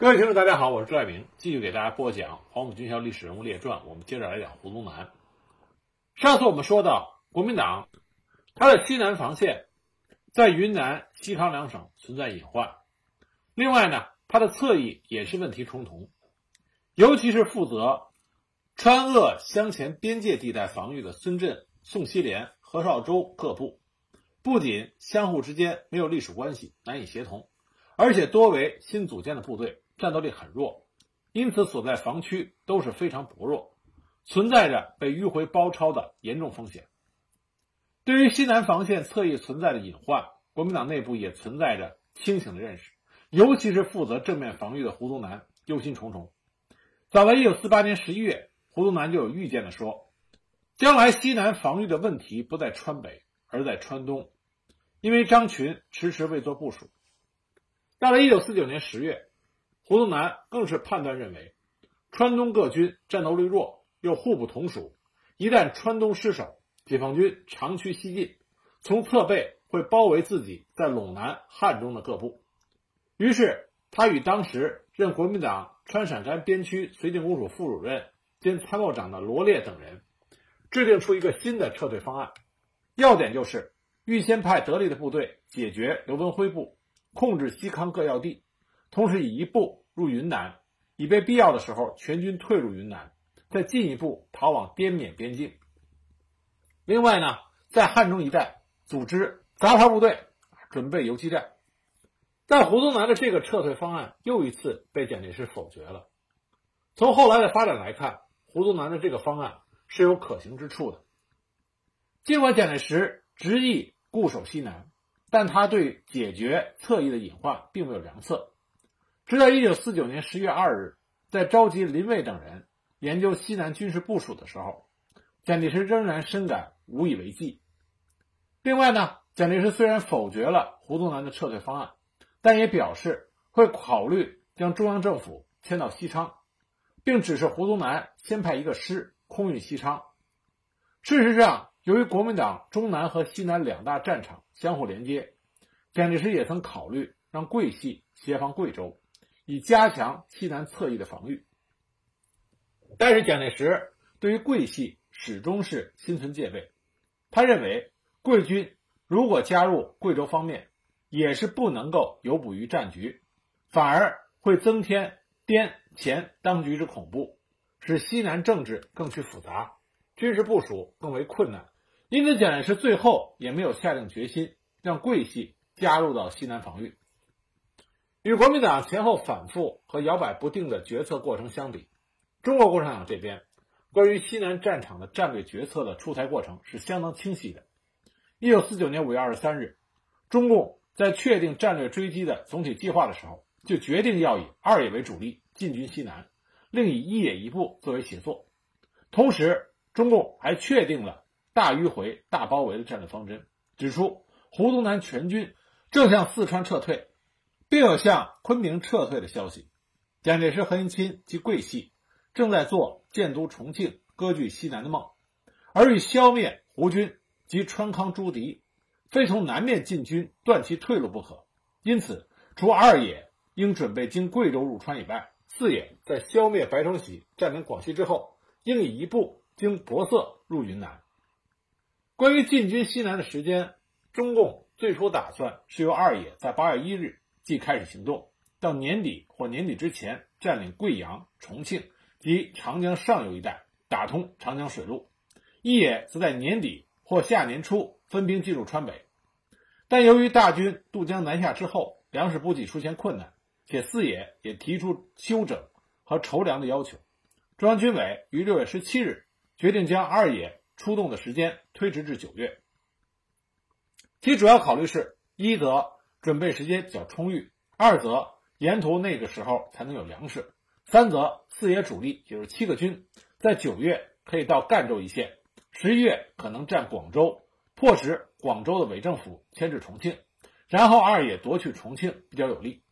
各位听众，大家好，我是朱爱明，继续给大家播讲《黄埔军校历史人物列传》。我们接着来讲胡宗南。上次我们说到，国民党它的西南防线在云南、西康两省存在隐患，另外呢，它的侧翼也是问题重重，尤其是负责川鄂湘黔边界地带防御的孙震、宋希濂、何绍周各部，不仅相互之间没有隶属关系，难以协同，而且多为新组建的部队。战斗力很弱，因此所在防区都是非常薄弱，存在着被迂回包抄的严重风险。对于西南防线侧翼存在的隐患，国民党内部也存在着清醒的认识，尤其是负责正面防御的胡宗南忧心忡忡。早在1948年11月，胡宗南就有预见的说，将来西南防御的问题不在川北，而在川东，因为张群迟迟未做部署。到了1949年10月。胡宗南更是判断认为，川东各军战斗力弱，又互不同属，一旦川东失守，解放军长驱西进，从侧背会包围自己在陇南、汉中的各部。于是，他与当时任国民党川陕甘边区绥靖公署副主任兼参谋长的罗烈等人，制定出一个新的撤退方案，要点就是预先派得力的部队解决刘文辉部，控制西康各要地。同时以一部入云南，以备必要的时候全军退入云南，再进一步逃往滇缅边境。另外呢，在汉中一带组织杂牌部队，准备游击战。但胡宗南的这个撤退方案又一次被蒋介石否决了。从后来的发展来看，胡宗南的这个方案是有可行之处的。尽管蒋介石执意固守西南，但他对解决侧翼的隐患并没有良策。直到一九四九年十月二日，在召集林蔚等人研究西南军事部署的时候，蒋介石仍然深感无以为继。另外呢，蒋介石虽然否决了胡宗南的撤退方案，但也表示会考虑将中央政府迁到西昌，并指示胡宗南先派一个师空运西昌。事实上，由于国民党中南和西南两大战场相互连接，蒋介石也曾考虑让桂系协防贵州。以加强西南侧翼的防御，但是蒋介石对于桂系始终是心存戒备。他认为桂军如果加入贵州方面，也是不能够有补于战局，反而会增添滇黔当局之恐怖，使西南政治更趋复杂，军事部署更为困难。因此，蒋介石最后也没有下定决心让桂系加入到西南防御。与国民党前后反复和摇摆不定的决策过程相比，中国共产党这边关于西南战场的战略决策的出台过程是相当清晰的。一九四九年五月二十三日，中共在确定战略追击的总体计划的时候，就决定要以二野为主力进军西南，另以一野一部作为协作。同时，中共还确定了大迂回、大包围的战略方针，指出胡宗南全军正向四川撤退。并有向昆明撤退的消息。蒋介石、何应钦及桂系正在做建都重庆、割据西南的梦，而欲消灭胡军及川康诸敌，非从南面进军断其退路不可。因此，除二野应准备经贵州入川以外，四野在消灭白崇禧、占领广西之后，应以一部经博色入云南。关于进军西南的时间，中共最初打算是由二野在八月一日。即开始行动，到年底或年底之前占领贵阳、重庆及长江上游一带，打通长江水路；一野则在年底或下年初分兵进入川北。但由于大军渡江南下之后，粮食补给出现困难，且四野也提出休整和筹粮的要求，中央军委于六月十七日决定将二野出动的时间推迟至九月。其主要考虑是：一则。准备时间较充裕，二则沿途那个时候才能有粮食，三则四野主力就是七个军，在九月可以到赣州一线，十一月可能占广州，迫使广州的伪政府迁至重庆，然后二野夺取重庆比较有利。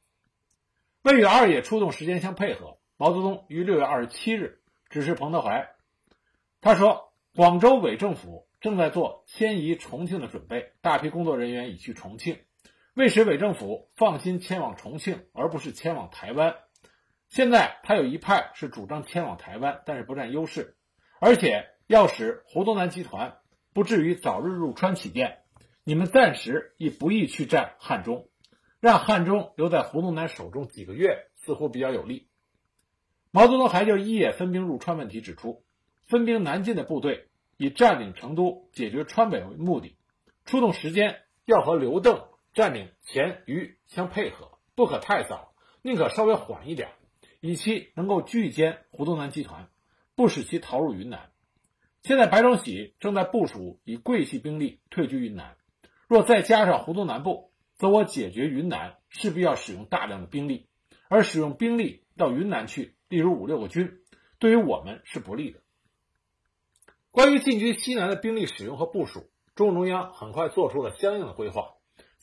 为与二野出动时间相配合，毛泽东于六月二十七日指示彭德怀，他说广州伪政府正在做迁移重庆的准备，大批工作人员已去重庆。为使伪政府放心迁往重庆，而不是迁往台湾，现在他有一派是主张迁往台湾，但是不占优势，而且要使胡宗南集团不至于早日入川起见，你们暂时亦不宜去占汉中，让汉中留在胡宗南手中几个月，似乎比较有利。毛泽东还就一野分兵入川问题指出，分兵南进的部队以占领成都、解决川北为目的，出动时间要和刘邓占领黔渝相配合，不可太早，宁可稍微缓一点。以期能够拒歼胡宗南集团，不使其逃入云南。现在白崇禧正在部署以桂系兵力退居云南，若再加上胡宗南部，则我解决云南势必要使用大量的兵力，而使用兵力到云南去，例如五六个军，对于我们是不利的。关于进军西南的兵力使用和部署，中共中央很快做出了相应的规划。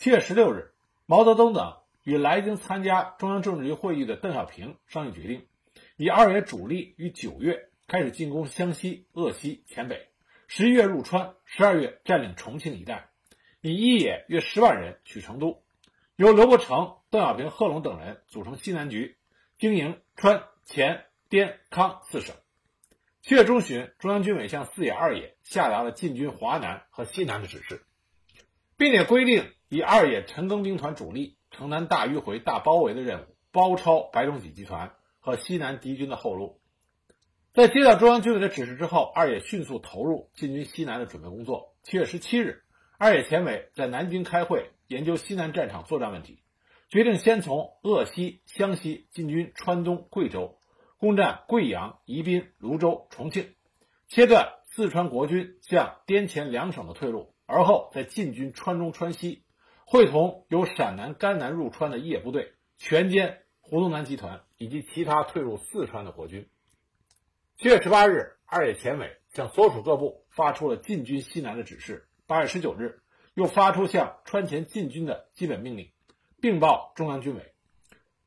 七月十六日，毛泽东等。与来京参加中央政治局会议的邓小平商议决定，以二野主力于九月开始进攻湘西、鄂西、黔北，十一月入川，十二月占领重庆一带，以一野约十万人取成都，由刘伯承、邓小平、贺龙等人组成西南局，经营川、黔、滇、康四省。七月中旬，中央军委向四野、二野下达了进军华南和西南的指示，并且规定以二野陈赓兵团主力。城南大迂回、大包围的任务，包抄白崇禧集团和西南敌军的后路。在接到中央军委的指示之后，二野迅速投入进军西南的准备工作。七月十七日，二野前委在南京开会，研究西南战场作战问题，决定先从鄂西、湘西进军川东、贵州，攻占贵阳、宜宾、泸州、重庆，切断四川国军向滇黔两省的退路，而后再进军川中、川西。会同由陕南、甘南入川的野部队，全歼胡宗南集团以及其他退入四川的国军。七月十八日，二野前委向所属各部发出了进军西南的指示。八月十九日，又发出向川前进军的基本命令，并报中央军委。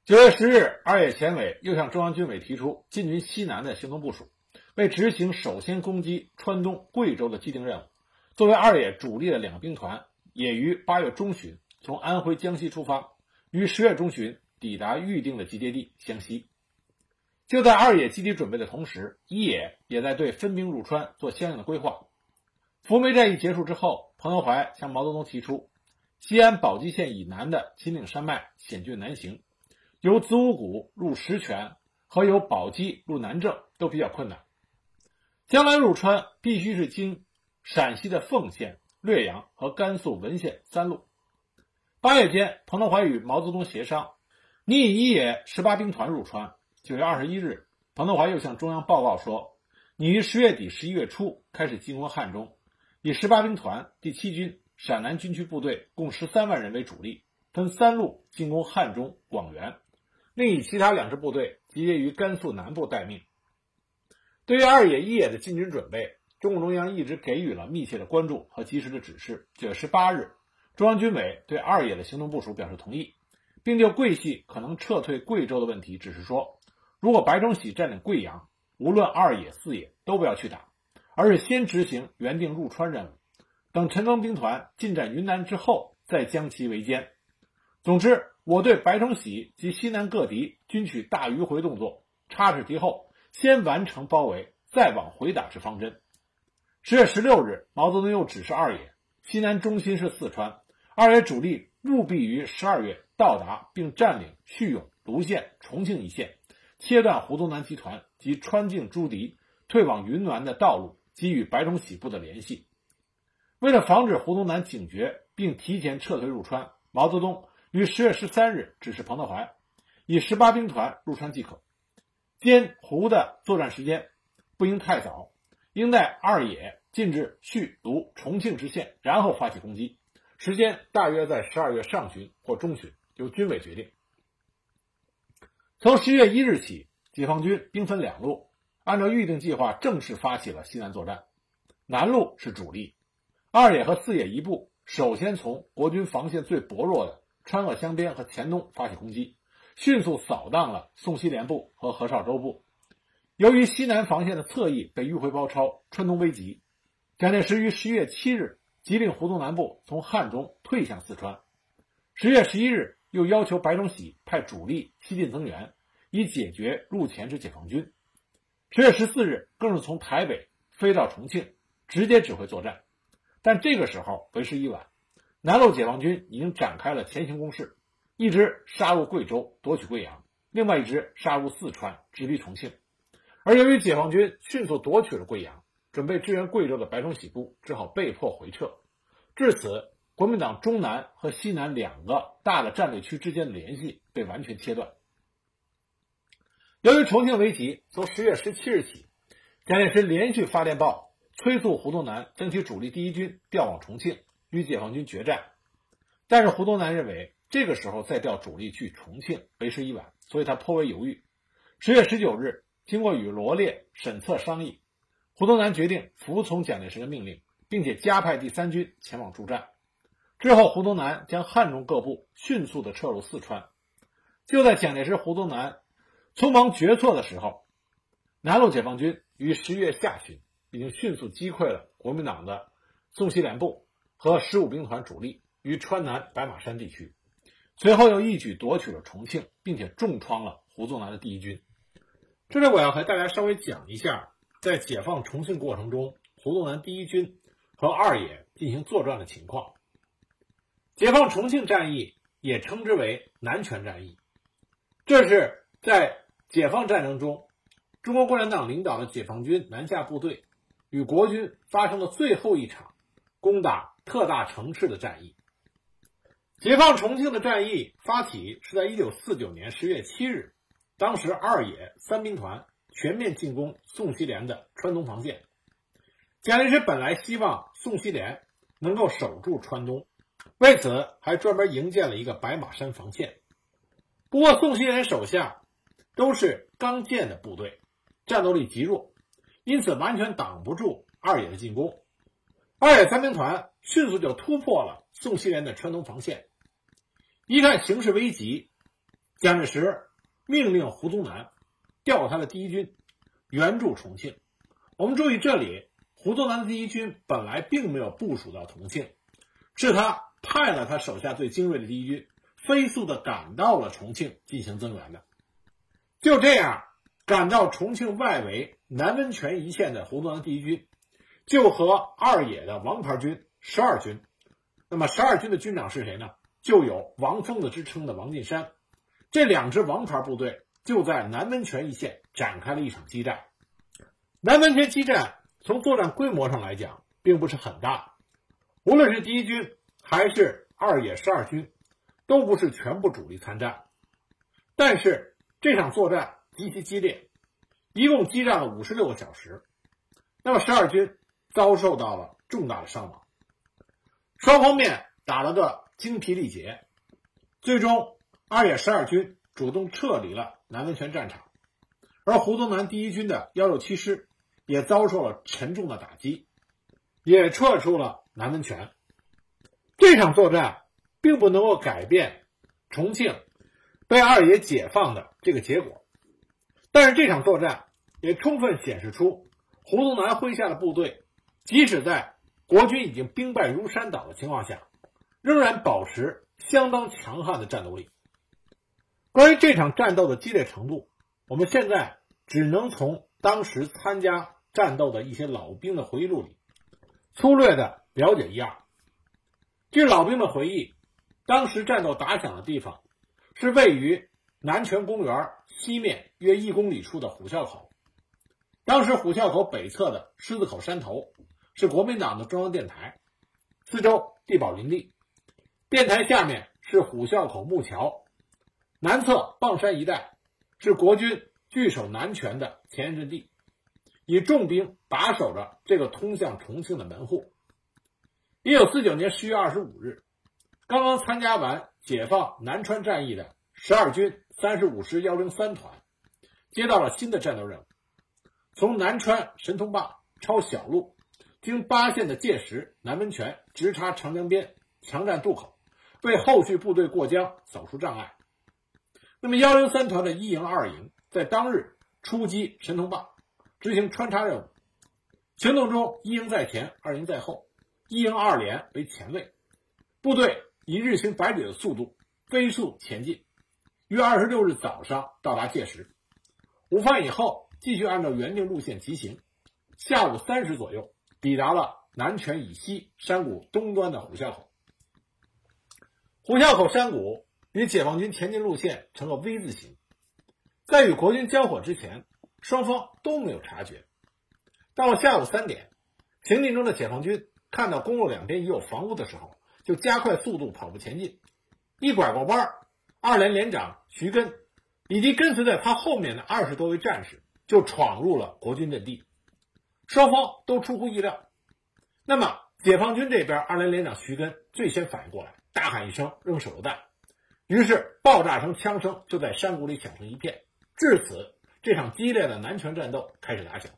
九月十日，二野前委又向中央军委提出进军西南的行动部署，为执行首先攻击川东、贵州的既定任务，作为二野主力的两个兵团。也于八月中旬从安徽江西出发，于十月中旬抵达预定的集结地湘西。就在二野基地准备的同时，一野也在对分兵入川做相应的规划。扶梅战役结束之后，彭德怀向毛泽东提出，西安宝鸡县以南的秦岭山脉险峻难行，由子午谷入石泉和由宝鸡入南郑都比较困难，将来入川必须是经陕西的凤县。略阳和甘肃文县三路。八月间，彭德怀与毛泽东协商，拟以一野十八兵团入川。九月二十一日，彭德怀又向中央报告说，拟于十月底、十一月初开始进攻汉中，以十八兵团第七军陕南军区部队共十三万人为主力，分三路进攻汉中、广元，另以其他两支部队集结于甘肃南部待命。对于二野、一野的进军准备。中共中央一直给予了密切的关注和及时的指示。九月十八日，中央军委对二野的行动部署表示同意，并就桂系可能撤退贵州的问题指示说：如果白崇禧占领贵阳，无论二野、四野都不要去打，而是先执行原定入川任务，等陈赓兵团进占云南之后，再将其围歼。总之，我对白崇禧及西南各敌均取大迂回动作，插至敌后，先完成包围，再往回打之方针。十月十六日，毛泽东又指示二野，西南中心是四川，二野主力务必于十二月到达并占领叙永、泸县、重庆一线，切断胡宗南集团及川境诸敌退往云南的道路及与白崇禧部的联系。为了防止胡宗南警觉并提前撤退入川，毛泽东于十月十三日指示彭德怀，以十八兵团入川即可，歼胡的作战时间不应太早。应待二野进至叙卢重庆之线，然后发起攻击，时间大约在十二月上旬或中旬，由军委决定。从十月一日起，解放军兵分两路，按照预定计划正式发起了西南作战。南路是主力，二野和四野一部首先从国军防线最薄弱的川鄂湘边和黔东发起攻击，迅速扫荡了宋希濂部和何绍周部。由于西南防线的侧翼被迂回包抄，川东危急，蒋介石于十一月七日急令胡宗南部从汉中退向四川。十月十一日，又要求白崇禧派主力西进增援，以解决入黔之解放军。十月十四日，更是从台北飞到重庆，直接指挥作战。但这个时候为时已晚，南路解放军已经展开了前行攻势，一支杀入贵州夺取贵阳，另外一支杀入四川直逼重庆。而由于解放军迅速夺取了贵阳，准备支援贵州的白崇禧部只好被迫回撤。至此，国民党中南和西南两个大的战略区之间的联系被完全切断。由于重庆危急，从十月十七日起，蒋介石连续发电报催促胡宗南将其主力第一军调往重庆与解放军决战。但是胡宗南认为这个时候再调主力去重庆为时已晚，所以他颇为犹豫。十月十九日，经过与罗列、沈策商议，胡宗南决定服从蒋介石的命令。并且加派第三军前往助战。之后，胡宗南将汉中各部迅速的撤入四川。就在蒋介石、胡宗南匆忙决策的时候，南路解放军于十一月下旬已经迅速击溃了国民党的宋希濂部和十五兵团主力于川南白马山地区。随后又一举夺取了重庆，并且重创了胡宗南的第一军。这里我要和大家稍微讲一下，在解放重庆过程中，胡宗南第一军。和二野进行作战的情况。解放重庆战役也称之为南泉战役，这是在解放战争中，中国共产党领导的解放军南下部队与国军发生的最后一场攻打特大城市的战役。解放重庆的战役发起是在一九四九年十月七日，当时二野三兵团全面进攻宋希濂的川东防线。蒋介石本来希望宋希濂能够守住川东，为此还专门营建了一个白马山防线。不过，宋希濂手下都是刚建的部队，战斗力极弱，因此完全挡不住二野的进攻。二野三兵团迅速就突破了宋希濂的川东防线。一看形势危急，蒋介石命令胡宗南调他的第一军援助重庆。我们注意这里。胡宗南的第一军本来并没有部署到重庆，是他派了他手下最精锐的第一军，飞速的赶到了重庆进行增援的。就这样，赶到重庆外围南温泉一线的胡宗南第一军，就和二野的王牌军十二军，那么十二军的军长是谁呢？就有王疯子之称的王进山，这两支王牌部队就在南温泉一线展开了一场激战。南温泉激战。从作战规模上来讲，并不是很大。无论是第一军还是二野十二军，都不是全部主力参战。但是这场作战极其激烈，一共激战了五十六个小时。那么十二军遭受到了重大的伤亡，双方面打了个精疲力竭。最终，二野十二军主动撤离了南温泉战场，而胡宗南第一军的幺六七师。也遭受了沉重的打击，也撤出了南温泉。这场作战并不能够改变重庆被二野解放的这个结果，但是这场作战也充分显示出胡宗南麾下的部队，即使在国军已经兵败如山倒的情况下，仍然保持相当强悍的战斗力。关于这场战斗的激烈程度，我们现在只能从当时参加。战斗的一些老兵的回忆录里，粗略的了解一二。据老兵的回忆，当时战斗打响的地方是位于南泉公园西面约一公里处的虎啸口。当时虎啸口北侧的狮子口山头是国民党的中央电台，四周地堡林立。电台下面是虎啸口木桥，南侧傍山一带是国军据守南泉的前沿阵地。以重兵把守着这个通向重庆的门户。一九四九年十月二十五日，刚刚参加完解放南川战役的十二军三十五师幺零三团，接到了新的战斗任务：从南川神通坝抄小路，经八县的界石、南温泉，直插长江边，强占渡口，为后续部队过江扫除障碍。那么幺零三团的一营、二营在当日出击神通坝。执行穿插任务，行动中一营在前，二营在后，一营二连为前卫，部队以日行百里的速度飞速前进，于二十六日早上到达界石，午饭以后继续按照原定路线急行，下午三时左右抵达了南泉以西山谷东端的虎啸口。虎啸口山谷与解放军前进路线成了 V 字形，在与国军交火之前，双方都没有察觉。到了下午三点，行进中的解放军看到公路两边已有房屋的时候，就加快速度跑步前进。一拐过弯，二连连长徐根以及跟随在他后面的二十多位战士就闯入了国军阵地，双方都出乎意料。那么，解放军这边二连连长徐根最先反应过来，大喊一声“扔手榴弹”，于是爆炸声、枪声就在山谷里响成一片。至此，这场激烈的南拳战斗开始打响。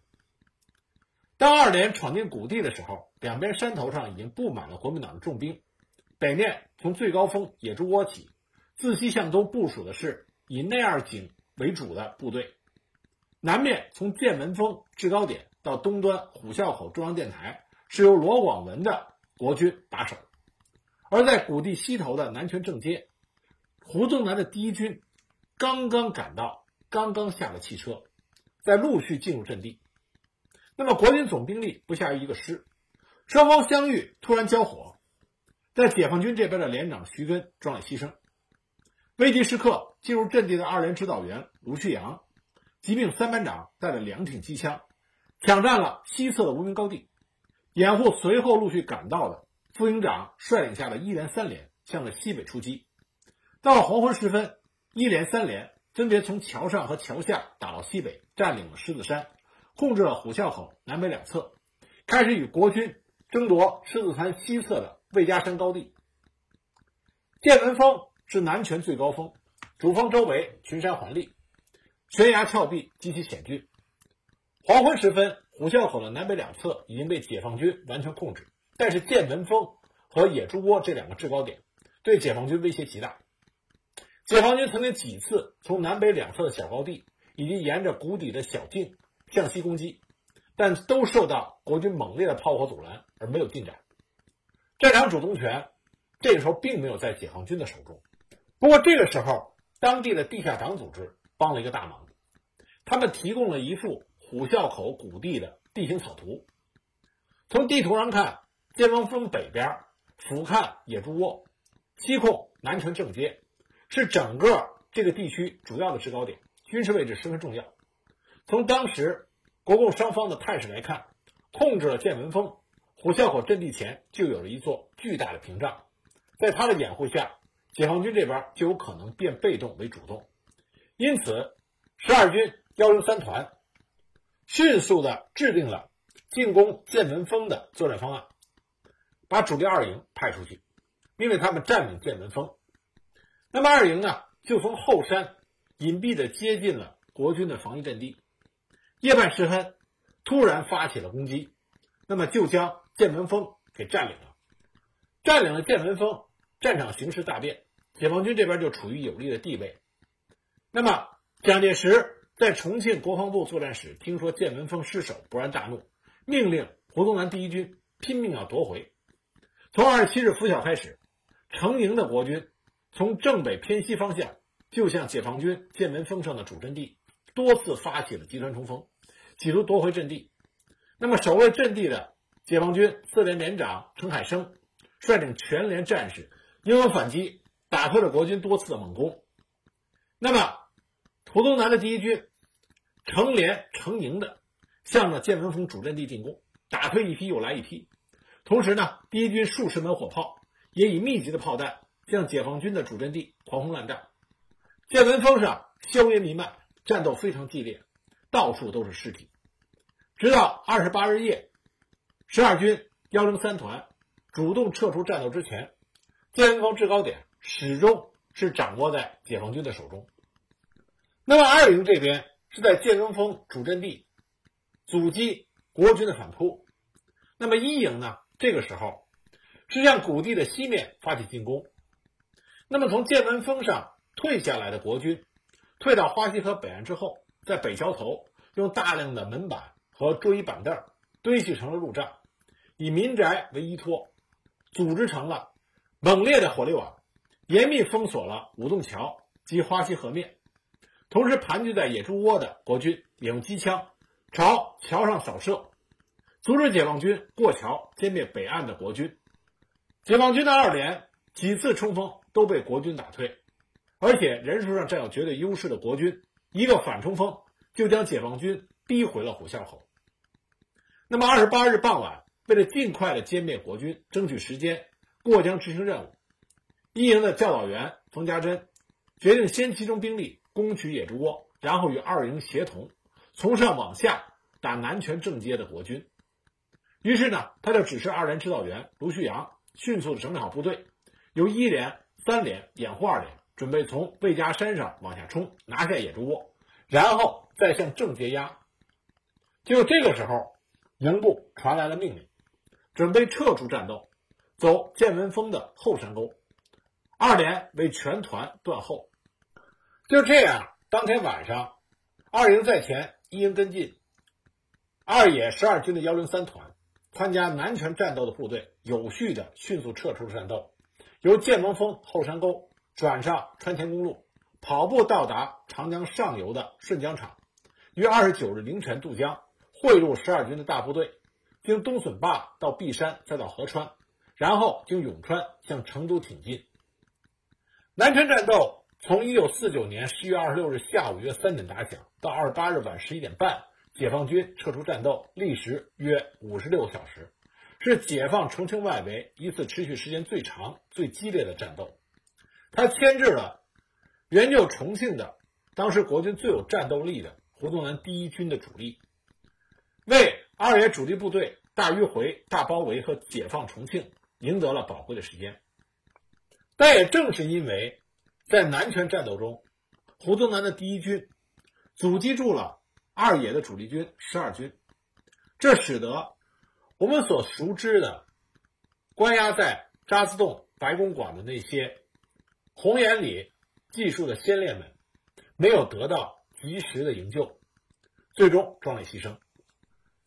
当二连闯进谷地的时候，两边山头上已经布满了国民党的重兵。北面从最高峰野猪窝起，自西向东部署的是以内二井为主的部队；南面从剑门峰制高点到东端虎啸口中央电台，是由罗广文的国军把守。而在谷地西头的南泉正街，胡宗南的第一军刚刚赶到，刚刚下了汽车，在陆续进入阵地。那么国军总兵力不下于一个师，双方相遇，突然交火，在解放军这边的连长徐根壮烈牺牲。危急时刻，进入阵地的二连指导员卢旭阳，即命三班长带了两挺机枪，抢占了西侧的无名高地，掩护随后陆续赶到的副营长率领下的一连三连向着西北出击。到了黄昏时分，一连三连分别从桥上和桥下打到西北，占领了狮子山。控制了虎啸口南北两侧，开始与国军争夺狮子山西侧的魏家山高地。剑门峰是南泉最高峰，主峰周围群山环立，悬崖峭壁极其险峻。黄昏时分，虎啸口的南北两侧已经被解放军完全控制，但是剑门峰和野猪窝这两个制高点对解放军威胁极大。解放军曾经几次从南北两侧的小高地以及沿着谷底的小径。向西攻击，但都受到国军猛烈的炮火阻拦，而没有进展。战场主动权这个时候并没有在解放军的手中。不过这个时候，当地的地下党组织帮了一个大忙，他们提供了一幅虎啸口谷地的地形草图。从地图上看，剑峰峰北边俯瞰野猪窝，西控南城正街，是整个这个地区主要的制高点，军事位置十分重要。从当时国共双方的态势来看，控制了剑门峰，虎啸口阵地前就有了一座巨大的屏障，在他的掩护下，解放军这边就有可能变被动为主动。因此，十二军幺零三团迅速的制定了进攻剑门峰的作战方案，把主力二营派出去，命令他们占领剑门峰。那么二营呢，就从后山隐蔽的接近了国军的防御阵地。夜半时分，突然发起了攻击，那么就将剑门峰给占领了。占领了剑门峰，战场形势大变，解放军这边就处于有利的地位。那么蒋介石在重庆国防部作战时，听说剑门峰失守，勃然大怒，命令胡宗南第一军拼命要夺回。从二十七日拂晓开始，成营的国军从正北偏西方向就向解放军剑门峰上的主阵地。多次发起了集团冲锋，企图夺回阵地。那么，守卫阵地的解放军四连连长陈海生率领全连战士英勇反击，打退了国军多次的猛攻。那么，胡宗南的第一军成连成营的向着剑门峰主阵地进攻，打退一批又来一批。同时呢，第一军数十门火炮也以密集的炮弹向解放军的主阵地狂轰滥炸。剑门峰上硝烟弥漫。战斗非常激烈，到处都是尸体。直到二十八日夜，十二军幺零三团主动撤出战斗之前，剑门峰制高点始终是掌握在解放军的手中。那么二营这边是在剑门峰主阵地阻击国军的反扑。那么一营呢？这个时候是向谷地的西面发起进攻。那么从剑门峰上退下来的国军。退到花溪河北岸之后，在北桥头用大量的门板和桌椅板凳堆砌成了路障，以民宅为依托，组织成了猛烈的火力网，严密封锁了五洞桥、及花溪河面。同时，盘踞在野猪窝的国军也用机枪朝桥上扫射，阻止解放军过桥歼灭北岸的国军。解放军的二连几次冲锋都被国军打退，而且人数上占有绝对优势的国军一个反冲锋就将解放军逼回了虎啸口。那么，二十八日傍晚，为了尽快的歼灭国军，争取时间过江执行任务，一营的教导员冯家珍决定先集中兵力。攻取野猪窝，然后与二营协同，从上往下打南泉正街的国军。于是呢，他就指示二连指导员卢旭阳迅速的整理好部队，由一连、三连掩护二连，准备从魏家山上往下冲，拿下野猪窝，然后再向正街压。就这个时候，营部传来了命令，准备撤出战斗，走建文峰的后山沟。二连为全团断后。就这样，当天晚上，二营在前，一营跟进。二野十二军的幺零三团参加南泉战斗的部队，有序的迅速撤出了战斗，由剑盟峰后山沟转上川黔公路，跑步到达长江上游的顺江场，于二十九日凌晨渡江，汇入十二军的大部队，经东笋坝到璧山，再到合川，然后经永川向成都挺进。南川战斗。从一九四九年十月二十六日下午约三点打响，到二十八日晚十一点半，解放军撤出战斗，历时约五十六个小时，是解放重庆外围一次持续时间最长、最激烈的战斗。他牵制了援救重庆的当时国军最有战斗力的胡宗南第一军的主力，为二野主力部队大迂回、大包围和解放重庆赢得了宝贵的时间。但也正是因为。在南泉战斗中，胡宗南的第一军阻击住了二野的主力军十二军，这使得我们所熟知的关押在渣滓洞白公馆的那些红岩里技术的先烈们没有得到及时的营救，最终壮烈牺牲。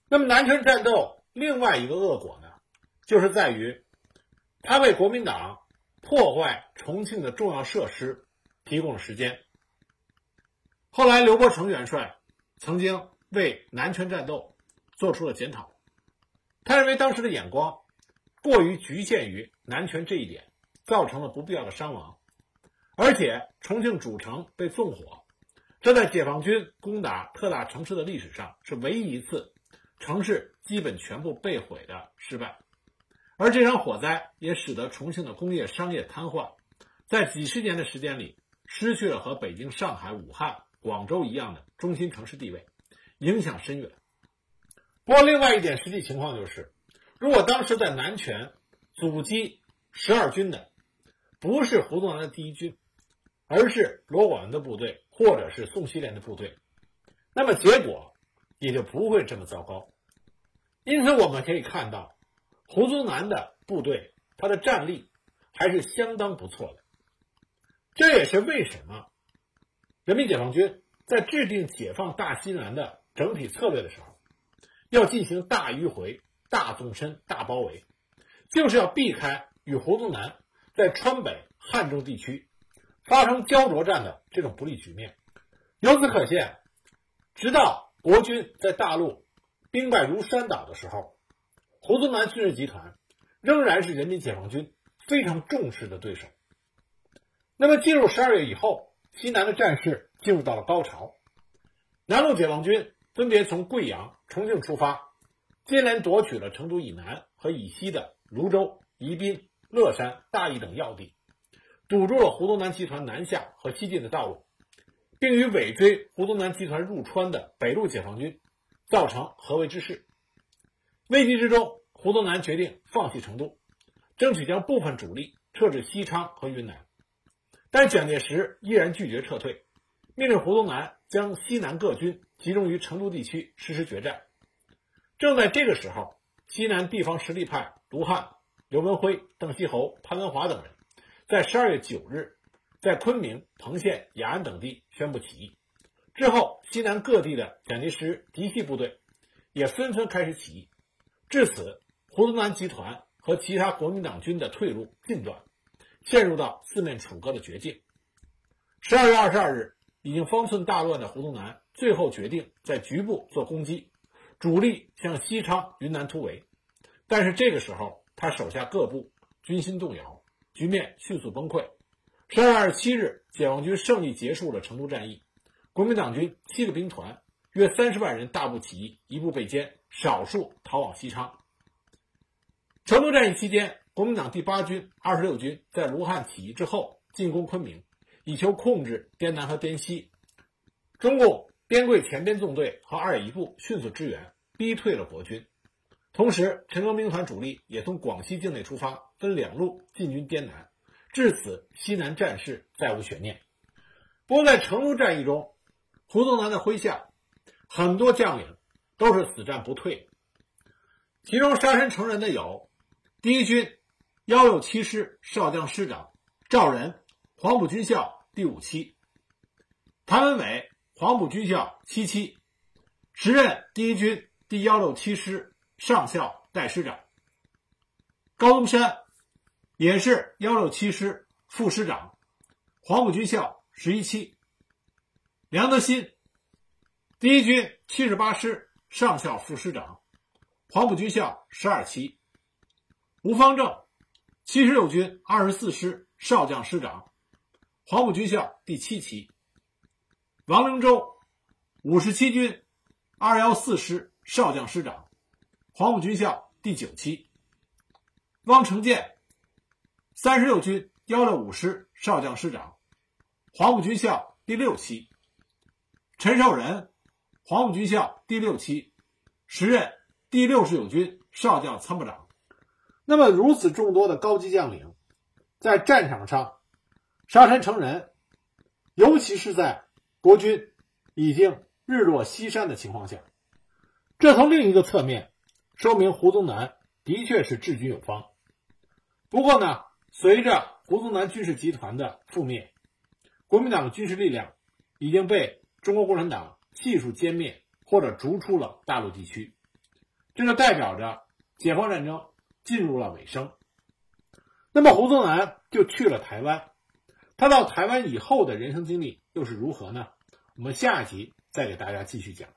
那么南泉战斗另外一个恶果呢，就是在于他为国民党。破坏重庆的重要设施，提供了时间。后来，刘伯承元帅曾经为南拳战斗做出了检讨，他认为当时的眼光过于局限于南泉这一点，造成了不必要的伤亡。而且，重庆主城被纵火，这在解放军攻打特大城市的历史上是唯一一次城市基本全部被毁的失败。而这场火灾也使得重庆的工业商业瘫痪，在几十年的时间里，失去了和北京、上海、武汉、广州一样的中心城市地位，影响深远。不过，另外一点实际情况就是，如果当时在南泉阻击十二军的不是胡宗南的第一军，而是罗广文的部队或者是宋希濂的部队，那么结果也就不会这么糟糕。因此，我们可以看到。胡宗南的部队，他的战力还是相当不错的。这也是为什么人民解放军在制定解放大西南的整体策略的时候，要进行大迂回、大纵深、大包围，就是要避开与胡宗南在川北、汉中地区发生焦灼战的这种不利局面。由此可见，直到国军在大陆兵败如山倒的时候。胡宗南军事集团仍然是人民解放军非常重视的对手。那么，进入十二月以后，西南的战事进入到了高潮。南路解放军分别从贵阳、重庆出发，接连夺取了成都以南和以西的泸州、宜宾、乐山、大邑等要地，堵住了胡宗南集团南下和西进的道路，并与尾追胡宗南集团入川的北路解放军造成合围之势。危机之中，胡宗南决定放弃成都，争取将部分主力撤至西昌和云南。但蒋介石依然拒绝撤退，命令胡宗南将西南各军集中于成都地区实施决战。正在这个时候，西南地方实力派卢汉、刘文辉、邓锡侯、潘文华等人，在十二月九日，在昆明、彭县、雅安等地宣布起义。之后，西南各地的蒋介石嫡系部队也纷纷开始起义。至此，胡宗南集团和其他国民党军的退路尽断，陷入到四面楚歌的绝境。十二月二十二日，已经方寸大乱的胡宗南最后决定在局部做攻击，主力向西昌、云南突围。但是这个时候，他手下各部军心动摇，局面迅速崩溃。十二月二十七日，解放军胜利结束了成都战役，国民党军七个兵团约三十万人大部起义，一部被歼，少数逃往西昌。成都战役期间，国民党第八军、二十六军在卢汉起义之后进攻昆明，以求控制滇南和滇西。中共边桂前边纵队和二一部迅速支援，逼退了国军。同时，陈赓兵团主力也从广西境内出发，分两路进军滇南。至此，西南战事再无悬念。不过，在成都战役中，胡宗南的麾下很多将领都是死战不退，其中杀身成仁的有。第一军幺六七师少将师长赵仁，黄埔军校第五期；谭文伟，黄埔军校七期，时任第一军第幺六七师上校代师长；高宗山，也是幺六七师副师长，黄埔军校十一期；梁德新，第一军七十八师上校副师长，黄埔军校十二期。吴方正，七十六军二十四师少将师长，黄埔军校第七期；王灵洲，五十七军二幺四师少将师长，黄埔军校第九期；汪成建，三十六军幺六五师少将师长，黄埔军校第六期；陈寿仁，黄埔军校第六期，时任第六十九军少将参谋长。那么，如此众多的高级将领，在战场上杀身成仁，尤其是在国军已经日落西山的情况下，这从另一个侧面说明胡宗南的确是治军有方。不过呢，随着胡宗南军事集团的覆灭，国民党的军事力量已经被中国共产党技术歼灭或者逐出了大陆地区，这就代表着解放战争。进入了尾声，那么胡宗南就去了台湾。他到台湾以后的人生经历又是如何呢？我们下一集再给大家继续讲。